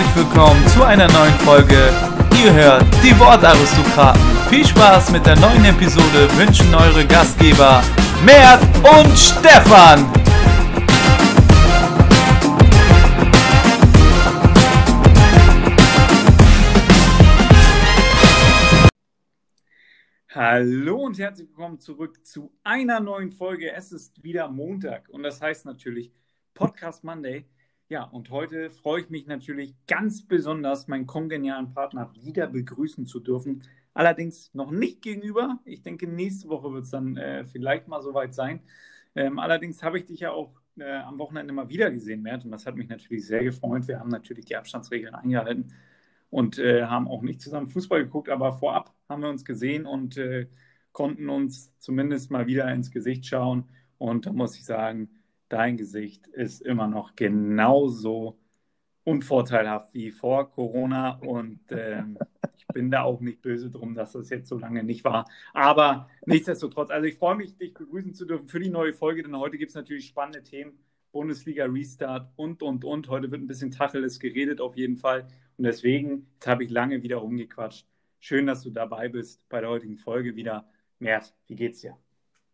herzlich willkommen zu einer neuen Folge. Ihr hört die Wortaristokraten. Viel Spaß mit der neuen Episode wünschen eure Gastgeber Mert und Stefan. Hallo und herzlich willkommen zurück zu einer neuen Folge. Es ist wieder Montag und das heißt natürlich Podcast Monday. Ja, und heute freue ich mich natürlich ganz besonders, meinen kongenialen Partner wieder begrüßen zu dürfen. Allerdings noch nicht gegenüber. Ich denke, nächste Woche wird es dann äh, vielleicht mal soweit sein. Ähm, allerdings habe ich dich ja auch äh, am Wochenende mal wieder gesehen, Mert, und das hat mich natürlich sehr gefreut. Wir haben natürlich die Abstandsregeln eingehalten und äh, haben auch nicht zusammen Fußball geguckt, aber vorab haben wir uns gesehen und äh, konnten uns zumindest mal wieder ins Gesicht schauen. Und da muss ich sagen, dein Gesicht ist immer noch genauso unvorteilhaft wie vor Corona und ähm, ich bin da auch nicht böse drum, dass das jetzt so lange nicht war. Aber nichtsdestotrotz, also ich freue mich, dich begrüßen zu dürfen für die neue Folge, denn heute gibt es natürlich spannende Themen. Bundesliga Restart und, und, und. Heute wird ein bisschen Tacheles geredet auf jeden Fall. Und deswegen, jetzt habe ich lange wieder rumgequatscht. Schön, dass du dabei bist bei der heutigen Folge wieder. Mert, wie geht's dir?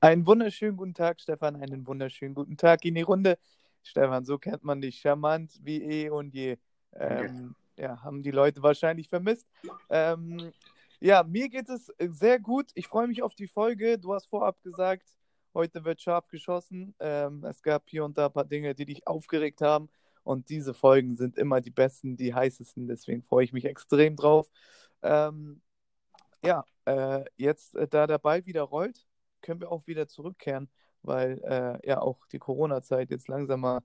Einen wunderschönen guten Tag, Stefan. Einen wunderschönen guten Tag in die Runde. Stefan, so kennt man dich. Charmant wie eh und je. Ähm, ja, haben die Leute wahrscheinlich vermisst. Ähm, ja, mir geht es sehr gut. Ich freue mich auf die Folge. Du hast vorab gesagt, heute wird scharf geschossen. Ähm, es gab hier und da ein paar Dinge, die dich aufgeregt haben. Und diese Folgen sind immer die besten, die heißesten. Deswegen freue ich mich extrem drauf. Ähm, ja, äh, jetzt, äh, da der Ball wieder rollt, können wir auch wieder zurückkehren, weil äh, ja auch die Corona-Zeit jetzt langsam mal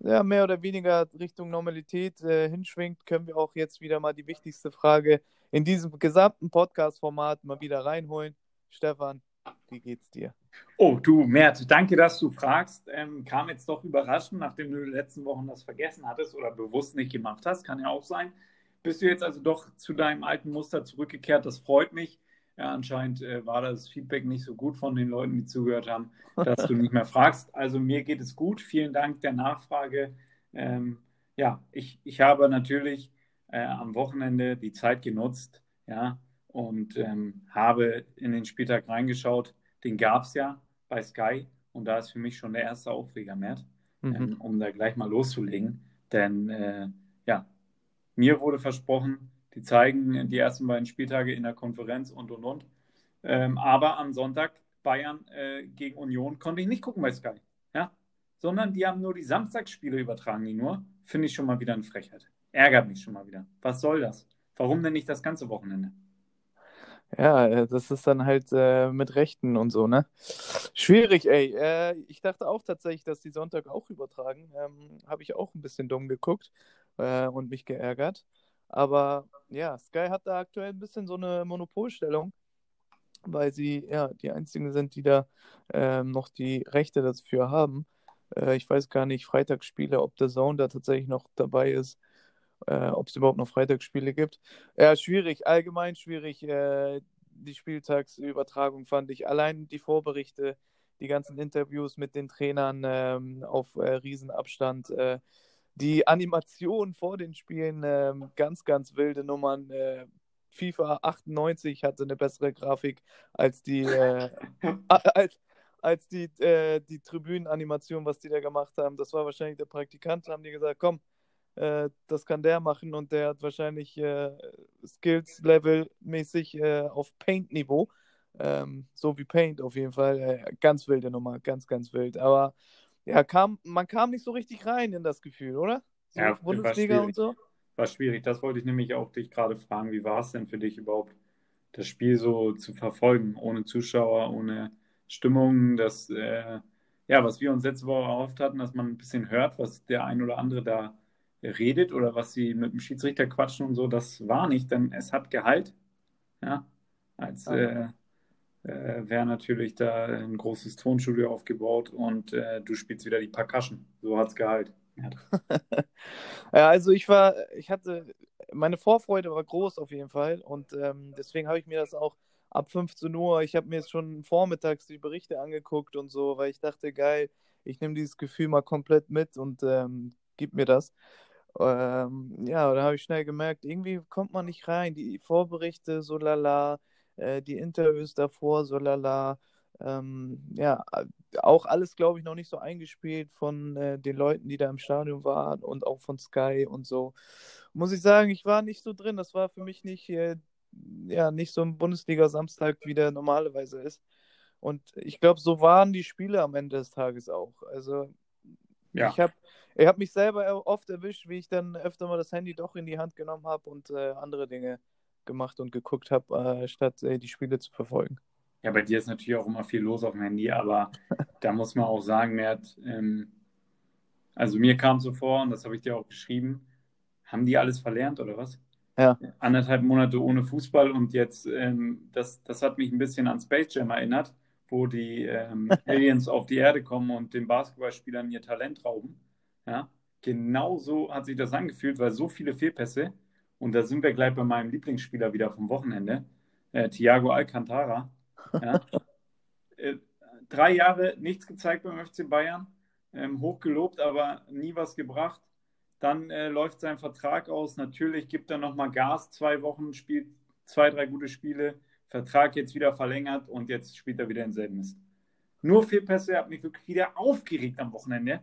ja, mehr oder weniger Richtung Normalität äh, hinschwingt, können wir auch jetzt wieder mal die wichtigste Frage in diesem gesamten Podcast-Format mal wieder reinholen. Stefan, wie geht's dir? Oh, du, Mert, danke, dass du fragst. Ähm, kam jetzt doch überraschend, nachdem du in den letzten Wochen das vergessen hattest oder bewusst nicht gemacht hast. Kann ja auch sein. Bist du jetzt also doch zu deinem alten Muster zurückgekehrt? Das freut mich. Ja, anscheinend äh, war das Feedback nicht so gut von den Leuten, die zugehört haben, dass du nicht mehr fragst. Also mir geht es gut. Vielen Dank der Nachfrage. Ähm, ja, ich, ich habe natürlich äh, am Wochenende die Zeit genutzt, ja, und ähm, habe in den Spieltag reingeschaut. Den gab es ja bei Sky und da ist für mich schon der erste Aufreger, Mert, mhm. ähm, um da gleich mal loszulegen. Denn äh, ja, mir wurde versprochen, die zeigen die ersten beiden Spieltage in der Konferenz und und und. Ähm, aber am Sonntag Bayern äh, gegen Union konnte ich nicht gucken bei Sky. Ja? Sondern die haben nur die Samstagsspiele übertragen, die nur. Finde ich schon mal wieder eine Frechheit. Ärgert mich schon mal wieder. Was soll das? Warum denn nicht das ganze Wochenende? Ja, äh, das ist dann halt äh, mit Rechten und so, ne? Schwierig, ey. Äh, ich dachte auch tatsächlich, dass die Sonntag auch übertragen. Ähm, Habe ich auch ein bisschen dumm geguckt äh, und mich geärgert. Aber ja, Sky hat da aktuell ein bisschen so eine Monopolstellung, weil sie ja die einzigen sind, die da äh, noch die Rechte dafür haben. Äh, ich weiß gar nicht, Freitagsspiele, ob der Zone da tatsächlich noch dabei ist, äh, ob es überhaupt noch Freitagsspiele gibt. Ja, schwierig, allgemein schwierig. Äh, die Spieltagsübertragung fand ich. Allein die Vorberichte, die ganzen Interviews mit den Trainern ähm, auf äh, Riesenabstand äh, die Animation vor den Spielen, äh, ganz, ganz wilde Nummern. Äh, FIFA 98 hatte eine bessere Grafik als die, äh, als, als die, äh, die Tribünenanimation, was die da gemacht haben. Das war wahrscheinlich der Praktikant, haben die gesagt, komm, äh, das kann der machen und der hat wahrscheinlich äh, Skills-Level-mäßig auf Paint-Niveau. Ähm, so wie Paint auf jeden Fall. ganz wilde Nummer, ganz, ganz wild. Aber ja, kam, man kam nicht so richtig rein in das Gefühl, oder? So ja, Bundesliga und so. War schwierig. Das wollte ich nämlich auch dich gerade fragen. Wie war es denn für dich überhaupt, das Spiel so zu verfolgen, ohne Zuschauer, ohne Stimmung, das, äh, ja, was wir uns letzte Woche erhofft hatten, dass man ein bisschen hört, was der ein oder andere da redet oder was sie mit dem Schiedsrichter quatschen und so, das war nicht, denn es hat Gehalt. Ja, als äh, äh, wäre natürlich da ein großes Tonstudio aufgebaut und äh, du spielst wieder die Percussion. So hat es Gehalt. Ja. ja, also ich war, ich hatte, meine Vorfreude war groß auf jeden Fall und ähm, deswegen habe ich mir das auch ab 15 Uhr, ich habe mir jetzt schon vormittags die Berichte angeguckt und so, weil ich dachte, geil, ich nehme dieses Gefühl mal komplett mit und ähm, gib mir das. Ähm, ja, da habe ich schnell gemerkt, irgendwie kommt man nicht rein. Die Vorberichte, so lala, äh, die Interviews davor, so lala. Ähm, ja, auch alles, glaube ich, noch nicht so eingespielt von äh, den Leuten, die da im Stadion waren und auch von Sky und so. Muss ich sagen, ich war nicht so drin. Das war für mich nicht, äh, ja, nicht so ein Bundesliga-Samstag, wie der normalerweise ist. Und ich glaube, so waren die Spiele am Ende des Tages auch. Also ja. ich habe ich hab mich selber oft erwischt, wie ich dann öfter mal das Handy doch in die Hand genommen habe und äh, andere Dinge gemacht und geguckt habe, äh, statt äh, die Spiele zu verfolgen. Ja, bei dir ist natürlich auch immer viel los auf dem Handy, aber da muss man auch sagen, Mert, ähm, also mir kam so vor, und das habe ich dir auch geschrieben, haben die alles verlernt oder was? Ja. Anderthalb Monate ohne Fußball und jetzt, ähm, das, das hat mich ein bisschen an Space Jam erinnert, wo die ähm, Aliens auf die Erde kommen und den Basketballspielern ihr Talent rauben. Ja, genau so hat sich das angefühlt, weil so viele Fehlpässe, und da sind wir gleich bei meinem Lieblingsspieler wieder vom Wochenende, äh, Thiago Alcantara. Ja. äh, drei Jahre nichts gezeigt beim FC Bayern, ähm, hochgelobt, aber nie was gebracht. Dann äh, läuft sein Vertrag aus. Natürlich gibt er nochmal Gas, zwei Wochen, spielt zwei, drei gute Spiele. Vertrag jetzt wieder verlängert und jetzt spielt er wieder denselben Mist. Nur vier Pässe, hat mich wirklich wieder aufgeregt am Wochenende.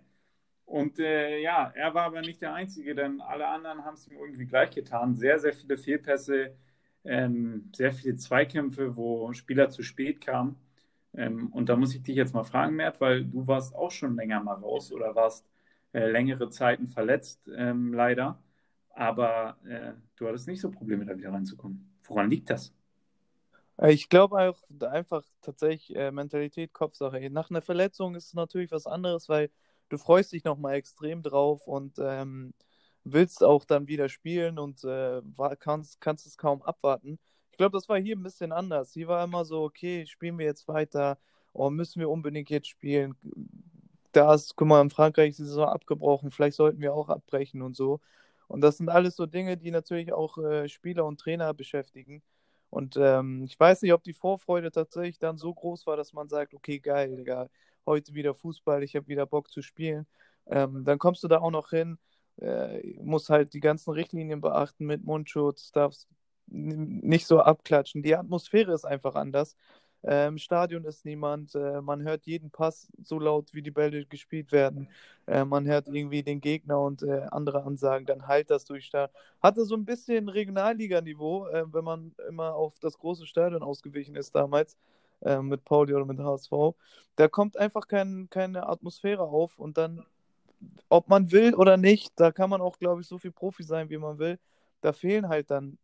Und äh, ja, er war aber nicht der Einzige, denn alle anderen haben es ihm irgendwie gleich getan. Sehr, sehr viele Fehlpässe, ähm, sehr viele Zweikämpfe, wo Spieler zu spät kamen. Ähm, und da muss ich dich jetzt mal fragen, Mert, weil du warst auch schon länger mal raus oder warst äh, längere Zeiten verletzt, ähm, leider. Aber äh, du hattest nicht so Probleme, da wieder reinzukommen. Woran liegt das? Äh, ich glaube auch einfach tatsächlich äh, Mentalität, Kopfsache. Nach einer Verletzung ist es natürlich was anderes, weil du freust dich nochmal extrem drauf und ähm, willst auch dann wieder spielen und äh, kannst, kannst es kaum abwarten. Ich glaube, das war hier ein bisschen anders. Hier war immer so, okay, spielen wir jetzt weiter, oh, müssen wir unbedingt jetzt spielen. Da ist, guck mal, in Frankreich ist die Saison abgebrochen, vielleicht sollten wir auch abbrechen und so. Und das sind alles so Dinge, die natürlich auch äh, Spieler und Trainer beschäftigen. Und ähm, ich weiß nicht, ob die Vorfreude tatsächlich dann so groß war, dass man sagt, okay, geil, Digga, heute wieder Fußball, ich habe wieder Bock zu spielen. Ähm, dann kommst du da auch noch hin, äh, musst halt die ganzen Richtlinien beachten mit Mundschutz, darfst nicht so abklatschen. Die Atmosphäre ist einfach anders. Im Stadion ist niemand. Äh, man hört jeden Pass so laut, wie die Bälle gespielt werden. Äh, man hört irgendwie den Gegner und äh, andere Ansagen. Dann halt das durch. Hatte so ein bisschen Regionalliganiveau, wenn man immer auf das große Stadion ausgewichen ist damals äh, mit Pauli oder mit HSV. Da kommt einfach kein, keine Atmosphäre auf und dann, ob man will oder nicht, da kann man auch, glaube ich, so viel Profi sein, wie man will. Da fehlen halt dann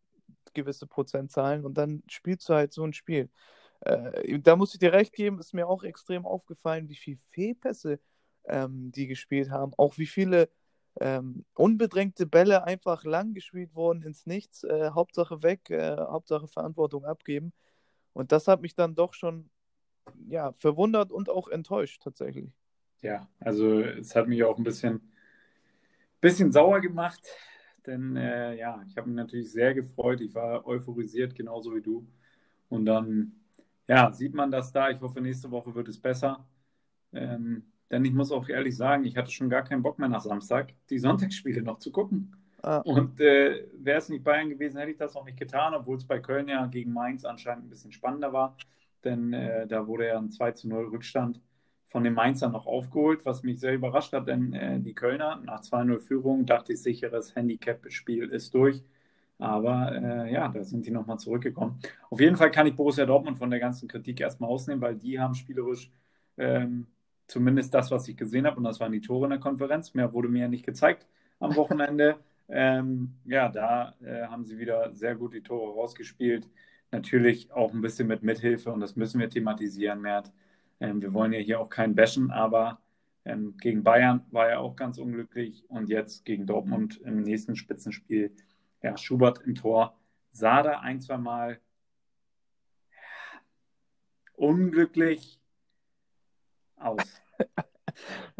gewisse Prozentzahlen und dann spielst du halt so ein Spiel. Äh, da muss ich dir recht geben, ist mir auch extrem aufgefallen, wie viele Fehlpässe ähm, die gespielt haben, auch wie viele ähm, unbedrängte Bälle einfach lang gespielt wurden ins Nichts, äh, Hauptsache weg, äh, Hauptsache Verantwortung abgeben. Und das hat mich dann doch schon ja, verwundert und auch enttäuscht tatsächlich. Ja, also es hat mich auch ein bisschen, bisschen sauer gemacht, denn äh, ja, ich habe mich natürlich sehr gefreut. Ich war euphorisiert, genauso wie du. Und dann, ja, sieht man das da. Ich hoffe, nächste Woche wird es besser. Ähm, denn ich muss auch ehrlich sagen, ich hatte schon gar keinen Bock mehr nach Samstag, die Sonntagsspiele noch zu gucken. Ah. Und äh, wäre es nicht Bayern gewesen, hätte ich das auch nicht getan, obwohl es bei Köln ja gegen Mainz anscheinend ein bisschen spannender war. Denn äh, da wurde ja ein 2 zu 0 Rückstand von den Mainzern noch aufgeholt, was mich sehr überrascht hat, denn äh, die Kölner nach 2-0 Führung dachte ich, sicheres Handicap-Spiel ist durch. Aber äh, ja, da sind die nochmal zurückgekommen. Auf jeden Fall kann ich Borussia Dortmund von der ganzen Kritik erstmal ausnehmen, weil die haben spielerisch ähm, zumindest das, was ich gesehen habe, und das waren die Tore in der Konferenz. Mehr wurde mir ja nicht gezeigt am Wochenende. Ähm, ja, da äh, haben sie wieder sehr gut die Tore rausgespielt. Natürlich auch ein bisschen mit Mithilfe und das müssen wir thematisieren, Mert. Ähm, wir wollen ja hier auch keinen bashen, aber ähm, gegen Bayern war er auch ganz unglücklich und jetzt gegen Dortmund im nächsten Spitzenspiel. Ja, Schubert im Tor sah da ein, zwei Mal unglücklich aus.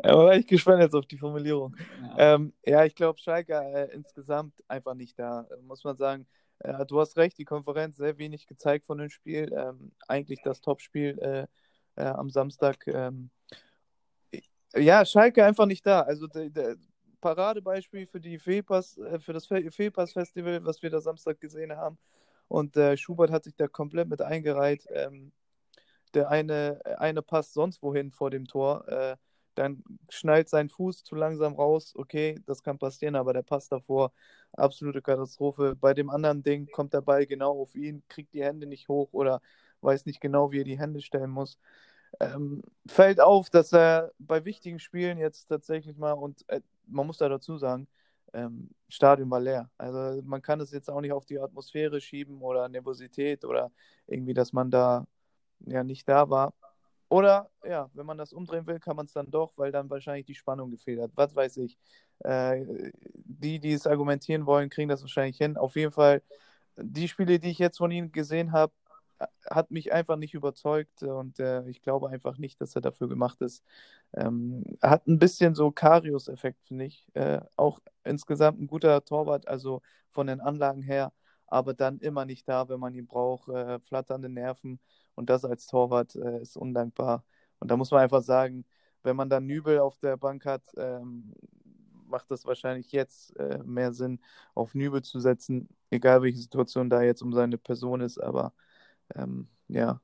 Aber war ich gespannt jetzt auf die Formulierung. Ja, ähm, ja ich glaube, Schalke äh, insgesamt einfach nicht da, muss man sagen. Äh, du hast recht, die Konferenz sehr wenig gezeigt von dem Spiel. Ähm, eigentlich das Topspiel äh, äh am Samstag. Ähm, ja, Schalke einfach nicht da. Also de, de, Paradebeispiel für die Fehlpass, äh, für das Fehlpass-Festival, was wir da Samstag gesehen haben. Und äh, Schubert hat sich da komplett mit eingereiht. Ähm, der eine, eine passt sonst wohin vor dem Tor. Äh, dann schnallt sein Fuß zu langsam raus. Okay, das kann passieren, aber der passt davor. Absolute Katastrophe. Bei dem anderen Ding kommt der Ball genau auf ihn, kriegt die Hände nicht hoch oder weiß nicht genau, wie er die Hände stellen muss. Ähm, fällt auf, dass er bei wichtigen Spielen jetzt tatsächlich mal, und äh, man muss da dazu sagen, ähm, Stadion war leer. Also man kann es jetzt auch nicht auf die Atmosphäre schieben oder Nervosität oder irgendwie, dass man da ja nicht da war. Oder ja, wenn man das umdrehen will, kann man es dann doch, weil dann wahrscheinlich die Spannung gefehlt hat. Was weiß ich. Äh, die, die es argumentieren wollen, kriegen das wahrscheinlich hin. Auf jeden Fall, die Spiele, die ich jetzt von ihnen gesehen habe, hat mich einfach nicht überzeugt und äh, ich glaube einfach nicht, dass er dafür gemacht ist. Ähm, hat ein bisschen so Karius-Effekt, finde ich. Äh, auch insgesamt ein guter Torwart, also von den Anlagen her, aber dann immer nicht da, wenn man ihn braucht. Äh, flatternde Nerven und das als Torwart äh, ist undankbar. Und da muss man einfach sagen, wenn man dann Nübel auf der Bank hat, ähm, macht das wahrscheinlich jetzt äh, mehr Sinn, auf Nübel zu setzen, egal welche Situation da jetzt um seine Person ist, aber ähm, ja,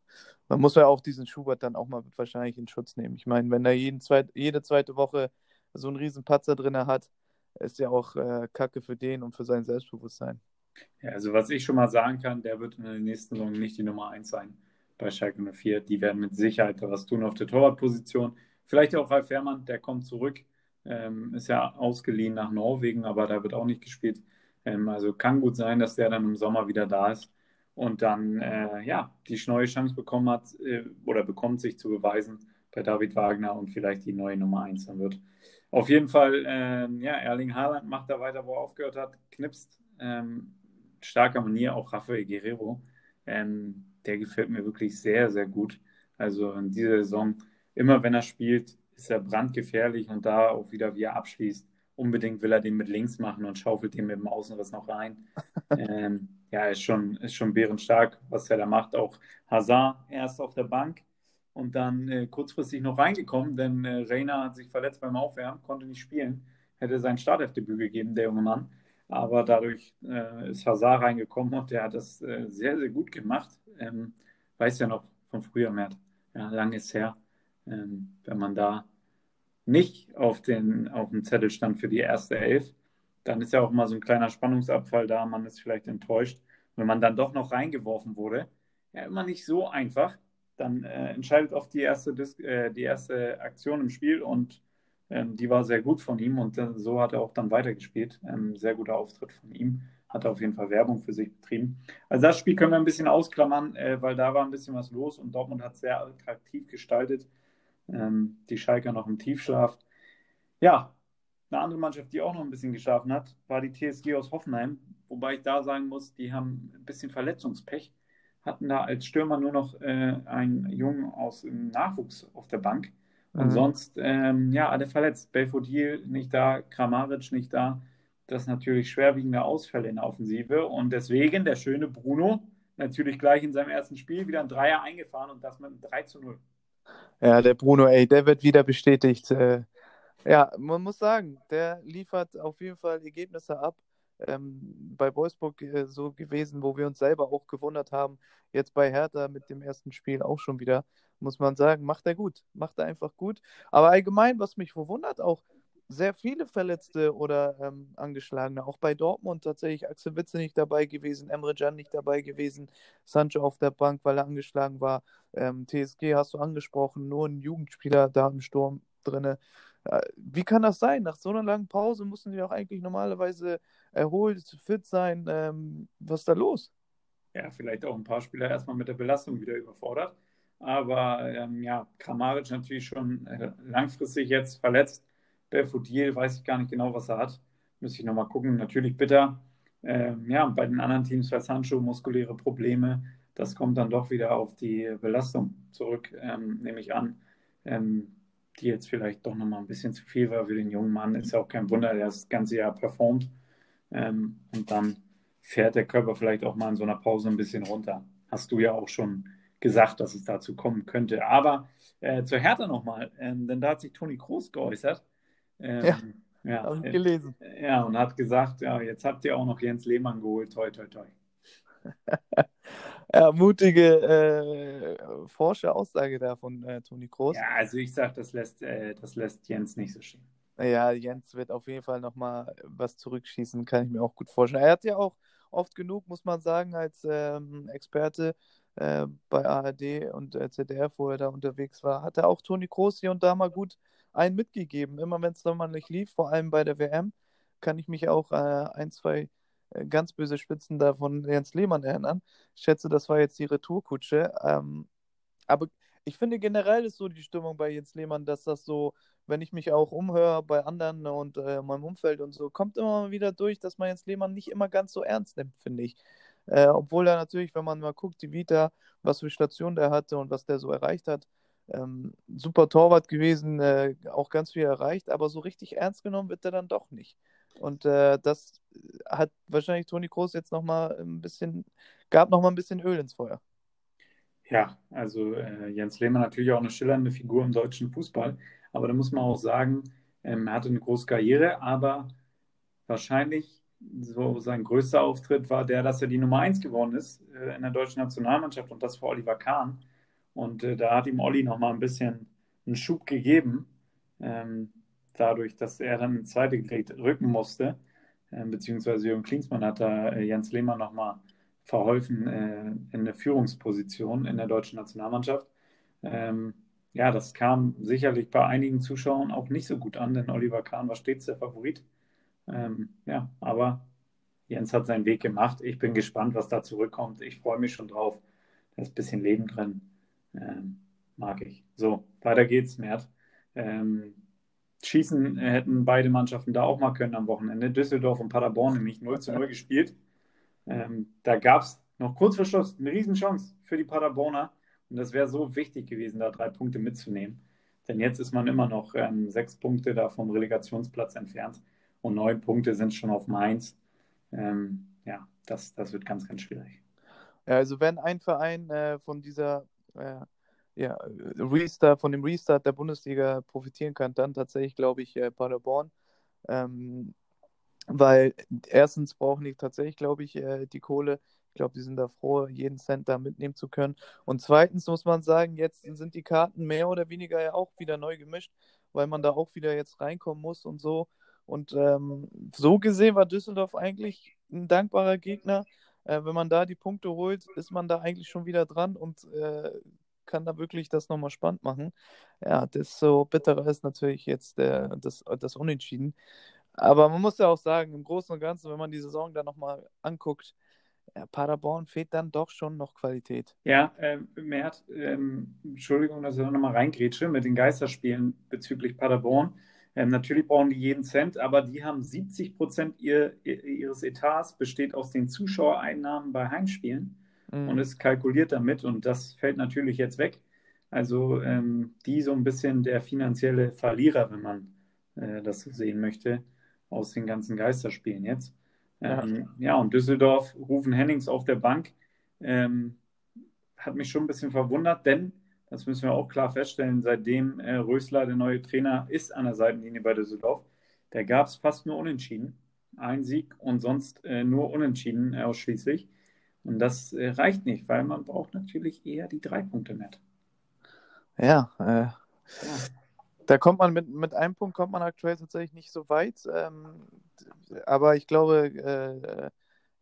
man muss ja auch diesen Schubert dann auch mal wahrscheinlich in Schutz nehmen. Ich meine, wenn er jeden zweit, jede zweite Woche so einen riesen Patzer drin hat, ist ja auch äh, Kacke für den und für sein Selbstbewusstsein. Ja, also was ich schon mal sagen kann, der wird in der nächsten Saison nicht die Nummer 1 sein bei Schalke 04. Die werden mit Sicherheit was tun auf der Torwartposition. Vielleicht auch Ralf Fährmann, der kommt zurück, ähm, ist ja ausgeliehen nach Norwegen, aber da wird auch nicht gespielt. Ähm, also kann gut sein, dass der dann im Sommer wieder da ist und dann äh, ja die neue Chance bekommen hat äh, oder bekommt, sich zu beweisen bei David Wagner und vielleicht die neue Nummer 1 dann wird. Auf jeden Fall, äh, ja, Erling Haaland macht da weiter, wo er aufgehört hat, knipst. Ähm, starker Manier, auch Rafael Guerrero. Ähm, der gefällt mir wirklich sehr, sehr gut. Also in dieser Saison, immer wenn er spielt, ist er brandgefährlich und da auch wieder, wie er abschließt, unbedingt will er den mit links machen und schaufelt den mit dem Außenriss noch rein. ähm, ja, ist schon, ist schon bärenstark, was er da macht. Auch Hazard erst auf der Bank und dann äh, kurzfristig noch reingekommen, denn äh, Reina hat sich verletzt beim Aufwärmen, konnte nicht spielen, hätte sein Startelfdebüt gegeben, der junge Mann. Aber dadurch äh, ist Hazard reingekommen und der hat das äh, sehr, sehr gut gemacht. Ähm, weiß ja noch von früher, Mert. Ja, lange ist her. Ähm, wenn man da nicht auf, den, auf dem Zettel stand für die erste Elf, dann ist ja auch mal so ein kleiner Spannungsabfall da, man ist vielleicht enttäuscht. Wenn man dann doch noch reingeworfen wurde, ja, immer nicht so einfach, dann äh, entscheidet oft die erste, Dis äh, die erste Aktion im Spiel und ähm, die war sehr gut von ihm und äh, so hat er auch dann weitergespielt. Ähm, sehr guter Auftritt von ihm, hat auf jeden Fall Werbung für sich betrieben. Also das Spiel können wir ein bisschen ausklammern, äh, weil da war ein bisschen was los und Dortmund hat sehr attraktiv gestaltet. Ähm, die Schalker noch im Tiefschlaf. Ja, eine andere Mannschaft, die auch noch ein bisschen geschlafen hat, war die TSG aus Hoffenheim. Wobei ich da sagen muss, die haben ein bisschen Verletzungspech. Hatten da als Stürmer nur noch äh, einen Jungen aus dem Nachwuchs auf der Bank. Und mhm. sonst, ähm, ja, alle verletzt. Belfodil nicht da, Kramaric nicht da. Das ist natürlich schwerwiegende Ausfälle in der Offensive. Und deswegen der schöne Bruno natürlich gleich in seinem ersten Spiel wieder ein Dreier eingefahren und das mit einem 3 zu 0. Ja, der Bruno, ey, der wird wieder bestätigt. Äh, ja, man muss sagen, der liefert auf jeden Fall Ergebnisse ab. Ähm, bei Wolfsburg äh, so gewesen, wo wir uns selber auch gewundert haben. Jetzt bei Hertha mit dem ersten Spiel auch schon wieder, muss man sagen, macht er gut. Macht er einfach gut. Aber allgemein, was mich verwundert, auch sehr viele Verletzte oder ähm, Angeschlagene. Auch bei Dortmund tatsächlich Axel Witze nicht dabei gewesen, Emre Can nicht dabei gewesen, Sancho auf der Bank, weil er angeschlagen war. Ähm, TSG hast du angesprochen, nur ein Jugendspieler da im Sturm drinne. Wie kann das sein? Nach so einer langen Pause mussten die doch eigentlich normalerweise erholt, fit sein. Ähm, was ist da los? Ja, vielleicht auch ein paar Spieler erstmal mit der Belastung wieder überfordert. Aber ähm, ja, Kramaric natürlich schon äh, langfristig jetzt verletzt. Belfodil weiß ich gar nicht genau, was er hat. Müsste ich nochmal gucken. Natürlich bitter. Ähm, ja, bei den anderen Teams, bei Sancho, muskuläre Probleme. Das kommt dann doch wieder auf die Belastung zurück, ähm, nehme ich an. Ähm, die jetzt vielleicht doch nochmal ein bisschen zu viel war für den jungen Mann. Ist ja auch kein Wunder, der das ganze Jahr performt. Ähm, und dann fährt der Körper vielleicht auch mal in so einer Pause ein bisschen runter. Hast du ja auch schon gesagt, dass es dazu kommen könnte. Aber äh, zur Hertha nochmal, ähm, denn da hat sich Toni Kroos geäußert. Ähm, ja. Ja, Habe ich äh, gelesen. ja, und hat gesagt, ja, jetzt habt ihr auch noch Jens Lehmann geholt, toi, toi, toi. Mutige, äh, forsche Aussage da von äh, Toni Kroos. Ja, also ich sag, das lässt, äh, das lässt Jens nicht so stehen. Ja, Jens wird auf jeden Fall nochmal was zurückschießen, kann ich mir auch gut vorstellen. Er hat ja auch oft genug, muss man sagen, als ähm, Experte äh, bei ARD und äh, ZDF, wo er da unterwegs war, hat er auch Toni Kroos hier und da mal gut einen mitgegeben. Immer wenn es dann mal nicht lief, vor allem bei der WM, kann ich mich auch äh, ein, zwei ganz böse Spitzen da von Jens Lehmann erinnern. Ich schätze, das war jetzt die Retourkutsche. Ähm, aber ich finde generell ist so die Stimmung bei Jens Lehmann, dass das so, wenn ich mich auch umhöre bei anderen und äh, meinem Umfeld und so, kommt immer wieder durch, dass man Jens Lehmann nicht immer ganz so ernst nimmt, finde ich. Äh, obwohl er natürlich, wenn man mal guckt, die Vita, was für Stationen der hatte und was der so erreicht hat, ähm, super Torwart gewesen, äh, auch ganz viel erreicht, aber so richtig ernst genommen wird er dann doch nicht. Und äh, das hat wahrscheinlich Toni Kroos jetzt nochmal ein bisschen, gab nochmal ein bisschen Öl ins Feuer. Ja, also äh, Jens Lehmann natürlich auch eine schillernde Figur im deutschen Fußball, aber da muss man auch sagen, ähm, er hatte eine große Karriere, aber wahrscheinlich so sein größter Auftritt war der, dass er die Nummer 1 geworden ist äh, in der deutschen Nationalmannschaft und das für Oliver Kahn. Und äh, da hat ihm Olli nochmal ein bisschen einen Schub gegeben, ähm, dadurch, dass er dann ins zweite Gerät rücken musste, äh, beziehungsweise Jürgen Klinsmann hat da äh, Jens Lehmann nochmal verholfen äh, in der Führungsposition in der deutschen Nationalmannschaft. Ähm, ja, das kam sicherlich bei einigen Zuschauern auch nicht so gut an, denn Oliver Kahn war stets der Favorit. Ähm, ja, aber Jens hat seinen Weg gemacht. Ich bin gespannt, was da zurückkommt. Ich freue mich schon drauf. Da ist ein bisschen Leben drin. Ähm, mag ich. So, weiter geht's, Mert. Ähm, schießen hätten beide Mannschaften da auch mal können am Wochenende. Düsseldorf und Paderborn nämlich 0 zu 0 gespielt. Ähm, da gab es noch kurz vor Schluss eine Riesenchance für die Paderborner. Und das wäre so wichtig gewesen, da drei Punkte mitzunehmen. Denn jetzt ist man immer noch ähm, sechs Punkte da vom Relegationsplatz entfernt und neun Punkte sind schon auf Mainz. Ähm, ja, das, das wird ganz, ganz schwierig. Ja, also wenn ein Verein äh, von dieser äh, ja, Restart, von dem Restart der Bundesliga profitieren kann, dann tatsächlich, glaube ich, äh, Paderborn. Ähm, weil erstens brauchen die tatsächlich, glaube ich, äh, die Kohle. Ich glaube, die sind da froh, jeden Cent da mitnehmen zu können. Und zweitens muss man sagen, jetzt sind die Karten mehr oder weniger ja auch wieder neu gemischt, weil man da auch wieder jetzt reinkommen muss und so. Und ähm, so gesehen war Düsseldorf eigentlich ein dankbarer Gegner. Äh, wenn man da die Punkte holt, ist man da eigentlich schon wieder dran und äh, kann da wirklich das nochmal spannend machen. Ja, desto bitterer ist natürlich jetzt der, das, das Unentschieden. Aber man muss ja auch sagen, im Großen und Ganzen, wenn man die Saison dann nochmal anguckt, ja, Paderborn fehlt dann doch schon noch Qualität. Ja, äh, Mert, ähm, Entschuldigung, dass ich nochmal reingrätsche mit den Geisterspielen bezüglich Paderborn. Ähm, natürlich brauchen die jeden Cent, aber die haben 70 Prozent ihr, ihres Etats besteht aus den Zuschauereinnahmen bei Heimspielen mhm. und ist kalkuliert damit und das fällt natürlich jetzt weg. Also ähm, die so ein bisschen der finanzielle Verlierer, wenn man äh, das so sehen möchte, aus den ganzen Geisterspielen jetzt. Ähm, ja. ja. und Düsseldorf, Rufen Hennings auf der Bank, ähm, hat mich schon ein bisschen verwundert, denn das müssen wir auch klar feststellen, seitdem äh, Rösler der neue Trainer ist an der Seitenlinie bei Düsseldorf, da gab es fast nur Unentschieden. Ein Sieg und sonst äh, nur Unentschieden äh, ausschließlich. Und das äh, reicht nicht, weil man braucht natürlich eher die drei Punkte mehr. Ja, äh, ja, da kommt man mit, mit einem Punkt kommt man aktuell tatsächlich nicht so weit. Ähm, aber ich glaube, äh,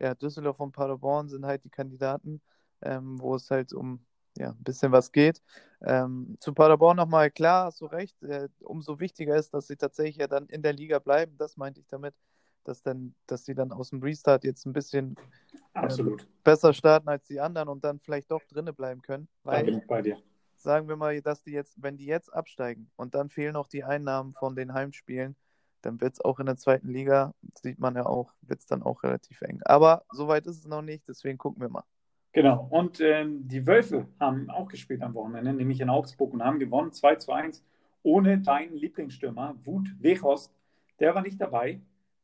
ja, Düsseldorf und Paderborn sind halt die Kandidaten, ähm, wo es halt um ja, ein bisschen was geht. Ähm, zu Paderborn nochmal, klar, hast du recht, äh, umso wichtiger ist, dass sie tatsächlich ja dann in der Liga bleiben. Das meinte ich damit, dass, dann, dass sie dann aus dem Restart jetzt ein bisschen äh, besser starten als die anderen und dann vielleicht doch drinnen bleiben können. Weil, da bin ich bei dir. Sagen wir mal, dass die jetzt, wenn die jetzt absteigen und dann fehlen noch die Einnahmen von den Heimspielen, dann wird es auch in der zweiten Liga, sieht man ja auch, wird es dann auch relativ eng. Aber soweit ist es noch nicht, deswegen gucken wir mal. Genau, und ähm, die Wölfe haben auch gespielt am Wochenende, nämlich in Augsburg und haben gewonnen 2 zu 1 ohne deinen Lieblingsstürmer, Wut Wechost. Der war nicht dabei,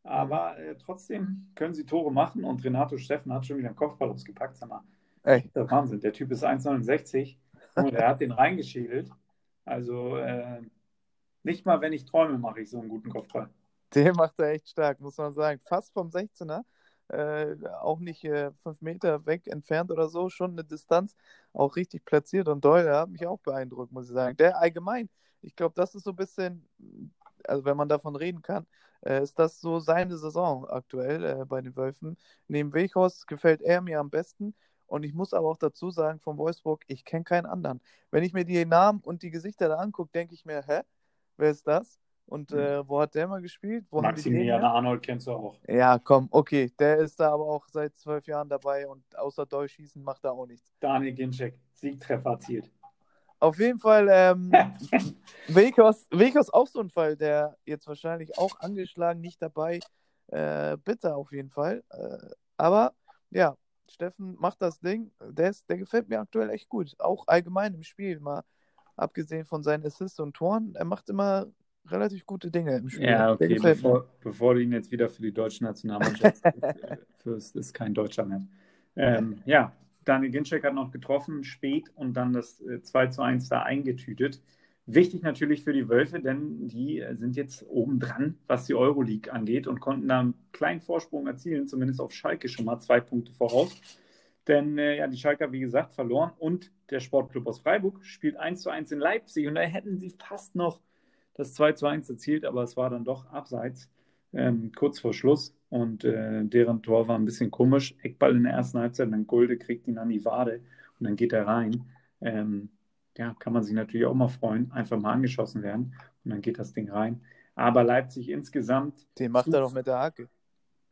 aber äh, trotzdem können sie Tore machen und Renato Steffen hat schon wieder einen Kopfball ausgepackt. Sag mal, Ey. Wahnsinn. Der Typ ist 1,69 und er hat den reingeschädelt. Also äh, nicht mal, wenn ich träume, mache ich so einen guten Kopfball. Den macht er echt stark, muss man sagen. Fast vom 16er. Äh, auch nicht äh, fünf Meter weg entfernt oder so, schon eine Distanz, auch richtig platziert und Doyle hat mich auch beeindruckt, muss ich sagen. Der allgemein, ich glaube, das ist so ein bisschen, also wenn man davon reden kann, ist das so seine Saison aktuell äh, bei den Wölfen. Neben Weghorst gefällt er mir am besten. Und ich muss aber auch dazu sagen, von Wolfsburg, ich kenne keinen anderen. Wenn ich mir die Namen und die Gesichter da angucke, denke ich mir, hä, wer ist das? Und Hm. äh, wo hat der mal gespielt? Wo Maximilian? Arnold kennst du auch. Ja, komm, okay. Der ist da aber auch seit zwölf Jahren dabei und außer Dolchschießen macht er auch nichts. Daniel Ginczek, Siegtreffer erzielt. Auf jeden Fall, ähm, Wekos, Wekos auch so ein Fall, der jetzt wahrscheinlich auch angeschlagen, nicht dabei. Äh, bitter auf jeden Fall. Äh, aber ja, Steffen macht das Ding. Der, ist, der gefällt mir aktuell echt gut. Auch allgemein im Spiel, mal abgesehen von seinen Assists und Toren. Er macht immer relativ gute Dinge im Spiel. Ja, okay, bevor, bevor du ihn jetzt wieder für die deutsche Nationalmannschaft äh, führst, ist kein Deutscher mehr. Ähm, ja, Daniel Ginczek hat noch getroffen, spät und dann das äh, 2 zu 1 da eingetütet. Wichtig natürlich für die Wölfe, denn die äh, sind jetzt oben dran, was die Euroleague angeht und konnten da einen kleinen Vorsprung erzielen, zumindest auf Schalke schon mal zwei Punkte voraus. Denn äh, ja, die Schalker, wie gesagt, verloren und der Sportclub aus Freiburg spielt 1 zu 1 in Leipzig und da hätten sie fast noch das 2 zu 1 erzielt, aber es war dann doch abseits, ähm, kurz vor Schluss. Und äh, deren Tor war ein bisschen komisch. Eckball in der ersten Halbzeit, dann Gulde kriegt ihn an die Wade und dann geht er rein. Ähm, ja, kann man sich natürlich auch mal freuen, einfach mal angeschossen werden und dann geht das Ding rein. Aber Leipzig insgesamt, Den macht er doch mit der Hacke.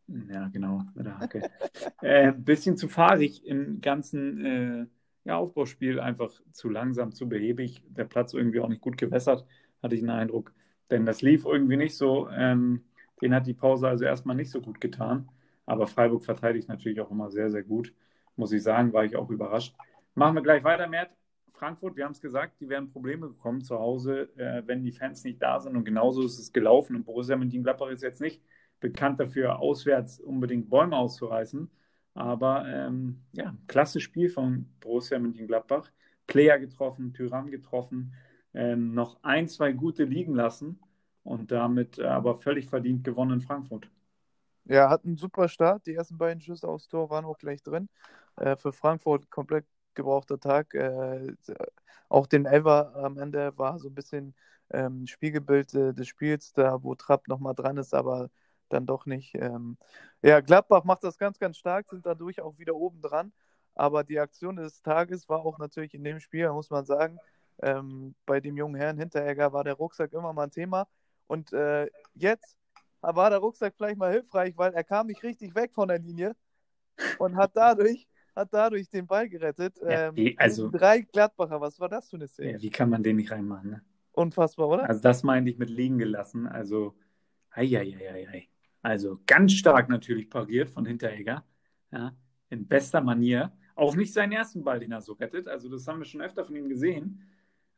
ja genau, mit der Hacke, äh, bisschen zu fahrig im ganzen äh, ja, Aufbauspiel, einfach zu langsam, zu behäbig. Der Platz irgendwie auch nicht gut gewässert, hatte ich den Eindruck. Denn das lief irgendwie nicht so. Ähm, den hat die Pause also erstmal nicht so gut getan. Aber Freiburg verteidigt natürlich auch immer sehr, sehr gut. Muss ich sagen, war ich auch überrascht. Machen wir gleich weiter, Mert. Frankfurt, wir haben es gesagt, die werden Probleme bekommen zu Hause, äh, wenn die Fans nicht da sind. Und genauso ist es gelaufen. Und Borussia Mönchengladbach ist jetzt nicht bekannt dafür, auswärts unbedingt Bäume auszureißen. Aber ähm, ja, klasse Spiel von Borussia Mönchengladbach. Player getroffen, Tyrann getroffen, ähm, noch ein, zwei gute liegen lassen und damit äh, aber völlig verdient gewonnen in Frankfurt. Ja, hat einen super Start. Die ersten beiden Schüsse aufs Tor waren auch gleich drin. Äh, für Frankfurt komplett gebrauchter Tag. Äh, auch den Elfer am Ende war so ein bisschen ähm, Spiegelbild äh, des Spiels, da wo Trapp nochmal dran ist, aber dann doch nicht. Ähm, ja, Gladbach macht das ganz, ganz stark, sind dadurch auch wieder oben dran. Aber die Aktion des Tages war auch natürlich in dem Spiel, muss man sagen, ähm, bei dem jungen Herrn Hinteregger war der Rucksack immer mal ein Thema. Und äh, jetzt war der Rucksack vielleicht mal hilfreich, weil er kam nicht richtig weg von der Linie und hat dadurch, hat dadurch den Ball gerettet. Ja, ähm, wie- also- drei Gladbacher, was war das für eine Szene? Ja, wie kann man den nicht reinmachen? Ne? Unfassbar, oder? Also das meinte ich mit liegen gelassen. Also, ei. Also ganz stark natürlich pariert von Hinteregger. Ja, in bester Manier. Auch nicht seinen ersten Ball, den er so rettet. Also das haben wir schon öfter von ihm gesehen.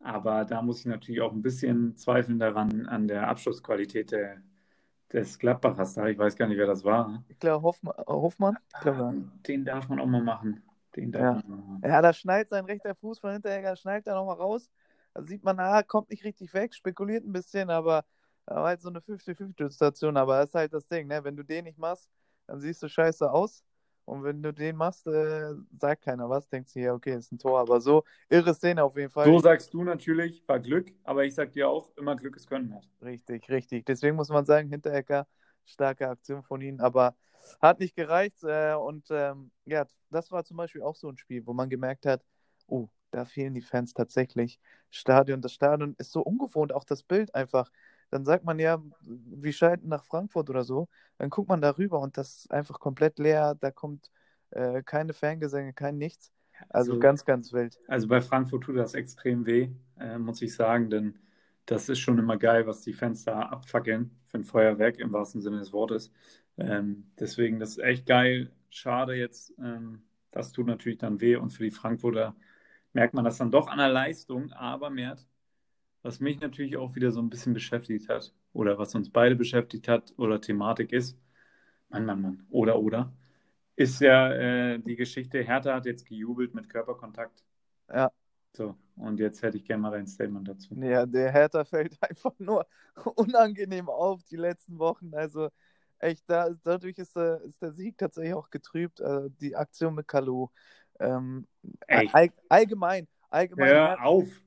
Aber da muss ich natürlich auch ein bisschen zweifeln daran, an der Abschlussqualität der, des Gladbachers da. Ich weiß gar nicht, wer das war. Ich glaube, Hoffmann, Hoffmann? Ich glaub. Den darf man auch mal machen. Den darf Ja. man machen. Ja, da schneidet sein rechter Fuß von Hinteregger, schneidet er nochmal raus. Da sieht man, ah, kommt nicht richtig weg, spekuliert ein bisschen, aber da war halt so eine 50-50-Situation. Aber das ist halt das Ding, ne? Wenn du den nicht machst, dann siehst du scheiße aus. Und wenn du den machst, äh, sagt keiner was, denkt sich, ja, okay, ist ein Tor. Aber so, irre Szene auf jeden Fall. So sagst du natürlich, war Glück, aber ich sag dir auch, immer Glück ist Können hat. Richtig, richtig. Deswegen muss man sagen, Hinteregger, starke Aktion von ihm, aber hat nicht gereicht. Äh, und ähm, ja, das war zum Beispiel auch so ein Spiel, wo man gemerkt hat, oh, da fehlen die Fans tatsächlich. Stadion, das Stadion ist so ungewohnt, auch das Bild einfach. Dann sagt man ja, wir schalten nach Frankfurt oder so, dann guckt man darüber und das ist einfach komplett leer, da kommt äh, keine Fangesänge, kein nichts. Also, Also- ganz, ganz wild. Also bei Frankfurt tut das extrem weh, äh, muss ich sagen, denn das ist schon immer geil, was die Fans da abfackeln für ein Feuerwerk im wahrsten Sinne des Wortes. Ähm, deswegen, das ist echt geil. Schade jetzt, ähm, das tut natürlich dann weh und für die Frankfurter merkt man das dann doch an der Leistung, aber Mert, was mich natürlich auch wieder so ein bisschen beschäftigt hat oder was uns beide beschäftigt hat oder Thematik ist, Mann, Mann, Mann, oder, oder, ist ja äh, die Geschichte, Hertha hat jetzt gejubelt mit Körperkontakt. Ja. So, und jetzt hätte ich gerne mal dein Statement dazu. Ja, der Hertha fällt einfach nur unangenehm auf die letzten Wochen. Also echt, da, dadurch ist, äh, ist der Sieg tatsächlich auch getrübt. Äh, die Aktion mit Kalu. Ähm, all, allgemein, allgemein. Hör auf!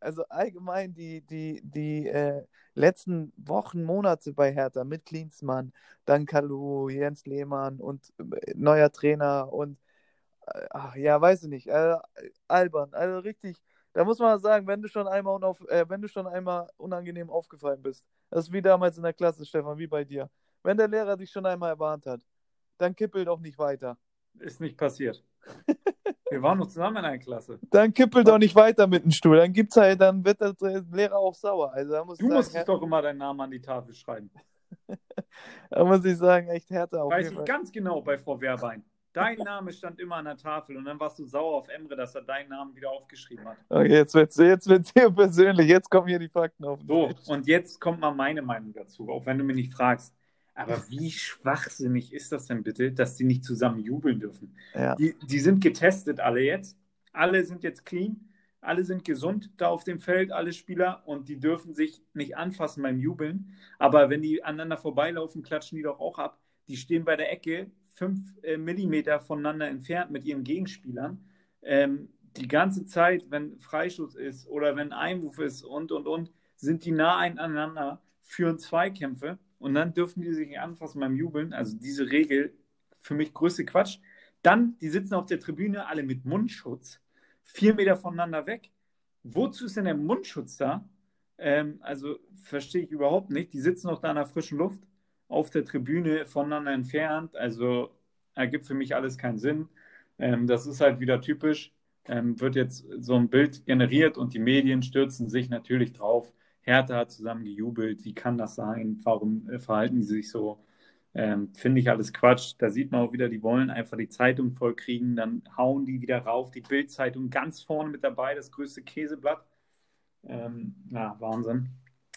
Also allgemein die, die, die äh, letzten Wochen, Monate bei Hertha mit Klinsmann, dann Kalu, Jens Lehmann und äh, neuer Trainer und äh, ach, ja, weiß ich nicht, äh, albern, also richtig, da muss man sagen, wenn du schon einmal unauf, äh, wenn du schon einmal unangenehm aufgefallen bist, das ist wie damals in der Klasse, Stefan, wie bei dir. Wenn der Lehrer dich schon einmal erwarnt hat, dann kippel doch nicht weiter. Ist nicht passiert. Wir waren noch zusammen in einer Klasse. Dann kippel doch nicht weiter mit dem Stuhl. Dann gibt's halt, dann wird der Lehrer auch sauer. Also da muss Du sagen, musstest doch immer deinen Namen an die Tafel schreiben. Da muss ich sagen, echt Härte auf Weiß ich ganz genau bei Frau Wehrbein. Dein Name stand immer an der Tafel und dann warst du sauer auf Emre, dass er deinen Namen wieder aufgeschrieben hat. Okay, jetzt wird's, jetzt wird's hier persönlich. Jetzt kommen hier die Fakten auf. den So, Tisch. und jetzt kommt mal meine Meinung dazu, auch wenn du mich nicht fragst. Aber wie schwachsinnig ist das denn bitte, dass die nicht zusammen jubeln dürfen? Ja. Die, die sind getestet, alle jetzt. Alle sind jetzt clean. Alle sind gesund da auf dem Feld, alle Spieler. Und die dürfen sich nicht anfassen beim Jubeln. Aber wenn die aneinander vorbeilaufen, klatschen die doch auch ab. Die stehen bei der Ecke fünf äh, Millimeter voneinander entfernt mit ihren Gegenspielern. Ähm, die ganze Zeit, wenn Freischuss ist oder wenn Einwurf ist und, und, und, sind die nah aneinander, führen Zweikämpfe und dann dürfen die sich nicht anfassen beim Jubeln. Also diese Regel, für mich größte Quatsch. Dann, die sitzen auf der Tribüne alle mit Mundschutz, vier Meter voneinander weg. Wozu ist denn der Mundschutz da? Ähm, also verstehe ich überhaupt nicht. Die sitzen noch da in der frischen Luft auf der Tribüne voneinander entfernt. Also ergibt für mich alles keinen Sinn. Ähm, das ist halt wieder typisch. Ähm, wird jetzt so ein Bild generiert und die Medien stürzen sich natürlich drauf. Hertha hat zusammen gejubelt. Wie kann das sein? Warum äh, verhalten die sich so? Ähm, Finde ich alles Quatsch. Da sieht man auch wieder, die wollen einfach die Zeitung voll kriegen, dann hauen die wieder rauf. Die Bild-Zeitung ganz vorne mit dabei, das größte Käseblatt. Ähm, ja, Wahnsinn.